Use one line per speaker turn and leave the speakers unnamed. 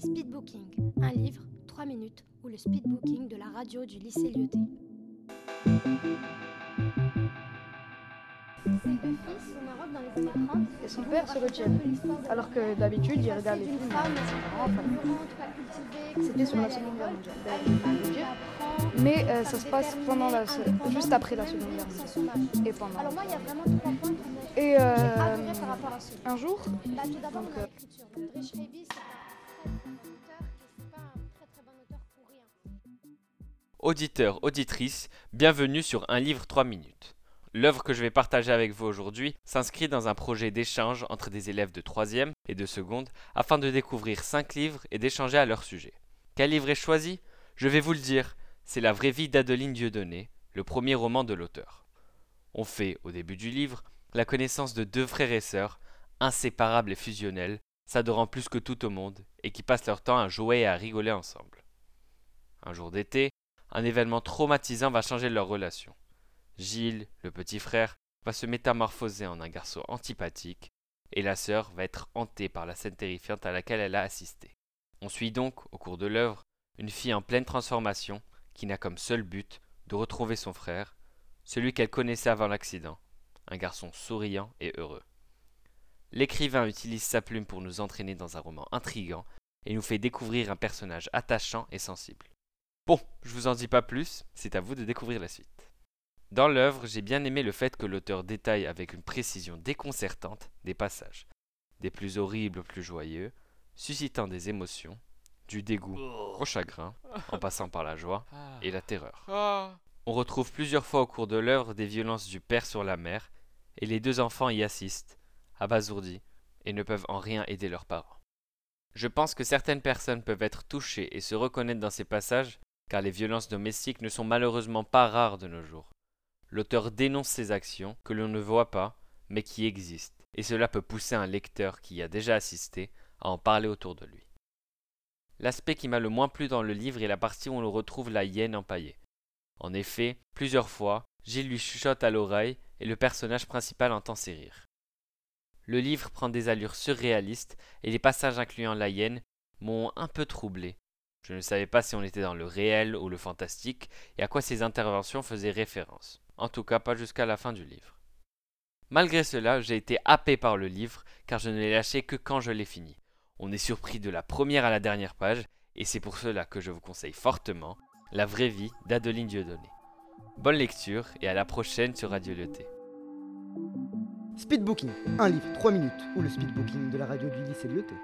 Speedbooking, un livre, 3 minutes, ou le speedbooking de la radio du lycée Lyoté. Ces deux fils sont Maroc dans les années 30.
Et son père se retient. Alors que d'habitude, il regarde les films. C'était sur la Seconde Guerre mondiale. Mais euh, ça se passe pendant la, juste après la Seconde Guerre mondiale. Et pendant.
Alors moi, il y a vraiment trois points qui
Et euh, un jour,
Bah,
Donc, euh,
Auditeurs, auditrices, bienvenue sur Un livre 3 minutes. L'œuvre que je vais partager avec vous aujourd'hui s'inscrit dans un projet d'échange entre des élèves de 3e et de seconde afin de découvrir 5 livres et d'échanger à leur sujet. Quel livre est choisi? Je vais vous le dire, c'est La vraie vie d'Adeline Dieudonné, le premier roman de l'auteur. On fait, au début du livre, la connaissance de deux frères et sœurs, inséparables et fusionnels, s'adorant plus que tout au monde et qui passent leur temps à jouer et à rigoler ensemble. Un jour d'été, un événement traumatisant va changer leur relation. Gilles, le petit frère, va se métamorphoser en un garçon antipathique, et la sœur va être hantée par la scène terrifiante à laquelle elle a assisté. On suit donc, au cours de l'œuvre, une fille en pleine transformation, qui n'a comme seul but de retrouver son frère, celui qu'elle connaissait avant l'accident, un garçon souriant et heureux. L'écrivain utilise sa plume pour nous entraîner dans un roman intrigant et nous fait découvrir un personnage attachant et sensible. Bon, je vous en dis pas plus, c'est à vous de découvrir la suite. Dans l'œuvre, j'ai bien aimé le fait que l'auteur détaille avec une précision déconcertante des passages, des plus horribles aux plus joyeux, suscitant des émotions, du dégoût au chagrin, en passant par la joie et la terreur. On retrouve plusieurs fois au cours de l'œuvre des violences du père sur la mère, et les deux enfants y assistent, abasourdis, et ne peuvent en rien aider leurs parents. Je pense que certaines personnes peuvent être touchées et se reconnaître dans ces passages, car les violences domestiques ne sont malheureusement pas rares de nos jours. L'auteur dénonce ces actions que l'on ne voit pas, mais qui existent, et cela peut pousser un lecteur qui y a déjà assisté à en parler autour de lui. L'aspect qui m'a le moins plu dans le livre est la partie où on retrouve la hyène empaillée. En effet, plusieurs fois, Gilles lui chuchote à l'oreille et le personnage principal entend ses rires. Le livre prend des allures surréalistes et les passages incluant la hyène m'ont un peu troublé. Je ne savais pas si on était dans le réel ou le fantastique et à quoi ces interventions faisaient référence. En tout cas, pas jusqu'à la fin du livre. Malgré cela, j'ai été happé par le livre car je ne l'ai lâché que quand je l'ai fini. On est surpris de la première à la dernière page et c'est pour cela que je vous conseille fortement La vraie vie d'Adeline Dieudonné. Bonne lecture et à la prochaine sur Radio Lyoté.
Speedbooking, un livre, 3 minutes, ou le speedbooking de la radio du lycée Lyoté.